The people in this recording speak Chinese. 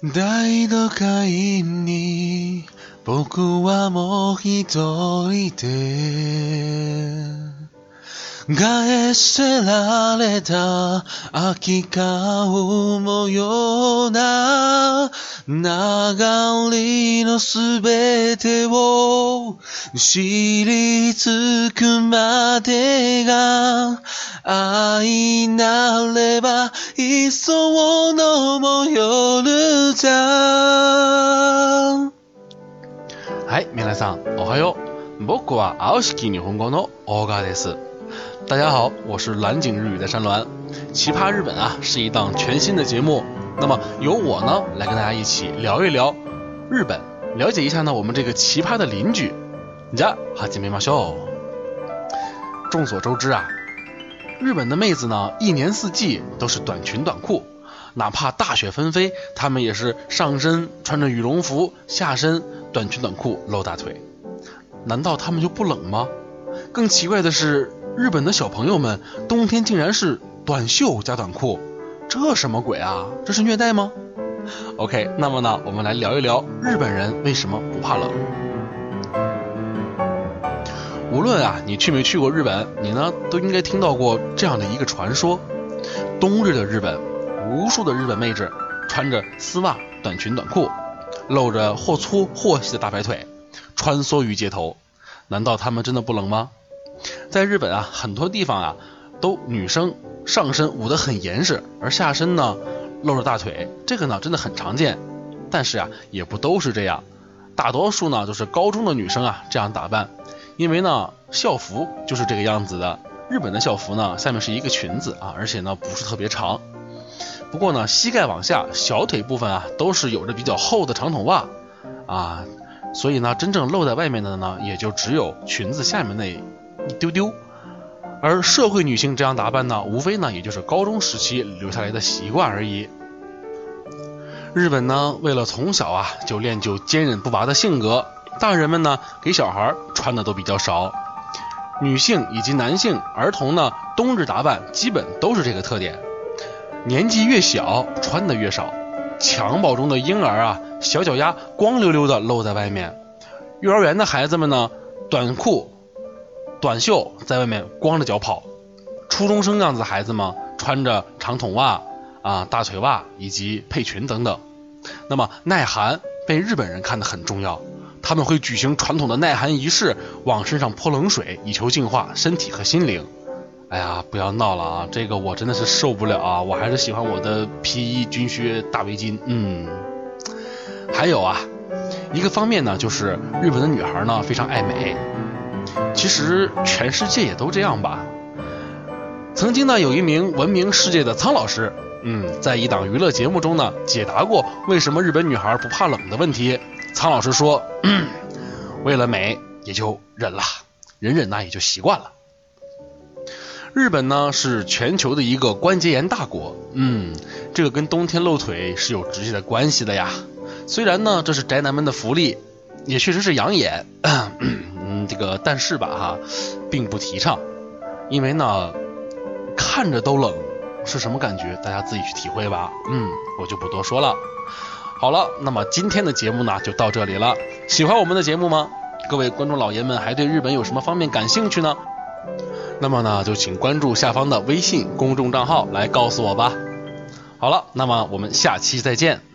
大都会に僕はもう一人で返せられた空き顔模様な流れのすべてを知りつくまでが愛なればいっそのも夜じゃはい、皆さん、おはよう。僕は青式日本語の大川です。大家好，我是蓝景日语的山峦。奇葩日本啊，是一档全新的节目。那么由我呢来跟大家一起聊一聊日本，了解一下呢我们这个奇葩的邻居。じゃあ始めましょう。众所周知啊，日本的妹子呢一年四季都是短裙短裤，哪怕大雪纷飞，她们也是上身穿着羽绒服，下身短裙短裤露大腿。难道她们就不冷吗？更奇怪的是。日本的小朋友们冬天竟然是短袖加短裤，这什么鬼啊？这是虐待吗 ？OK，那么呢，我们来聊一聊日本人为什么不怕冷。无论啊你去没去过日本，你呢都应该听到过这样的一个传说：冬日的日本，无数的日本妹纸穿着丝袜、短裙、短裤，露着或粗或细的大白腿，穿梭于街头。难道她们真的不冷吗？在日本啊，很多地方啊，都女生上身捂得很严实，而下身呢露着大腿，这个呢真的很常见。但是啊，也不都是这样，大多数呢就是高中的女生啊这样打扮，因为呢校服就是这个样子的。日本的校服呢下面是一个裙子啊，而且呢不是特别长，不过呢膝盖往下小腿部分啊都是有着比较厚的长筒袜啊，所以呢真正露在外面的呢也就只有裙子下面那。一丢丢，而社会女性这样打扮呢，无非呢也就是高中时期留下来的习惯而已。日本呢，为了从小啊就练就坚韧不拔的性格，大人们呢给小孩穿的都比较少，女性以及男性、儿童呢冬日打扮基本都是这个特点，年纪越小穿的越少，襁褓中的婴儿啊小脚丫光溜溜的露在外面，幼儿园的孩子们呢短裤。短袖在外面光着脚跑，初中生样子的孩子们穿着长筒袜啊、大腿袜以及配裙等等。那么耐寒被日本人看得很重要，他们会举行传统的耐寒仪式，往身上泼冷水，以求净化身体和心灵。哎呀，不要闹了啊！这个我真的是受不了啊！我还是喜欢我的皮衣、军靴、大围巾。嗯，还有啊，一个方面呢，就是日本的女孩呢非常爱美。其实全世界也都这样吧。曾经呢，有一名闻名世界的苍老师，嗯，在一档娱乐节目中呢，解答过为什么日本女孩不怕冷的问题。苍老师说，为了美，也就忍了，忍忍呢也就习惯了。日本呢是全球的一个关节炎大国，嗯，这个跟冬天露腿是有直接的关系的呀。虽然呢这是宅男们的福利，也确实是养眼。这个但是吧哈，并不提倡，因为呢，看着都冷，是什么感觉？大家自己去体会吧。嗯，我就不多说了。好了，那么今天的节目呢就到这里了。喜欢我们的节目吗？各位观众老爷们还对日本有什么方面感兴趣呢？那么呢就请关注下方的微信公众账号来告诉我吧。好了，那么我们下期再见。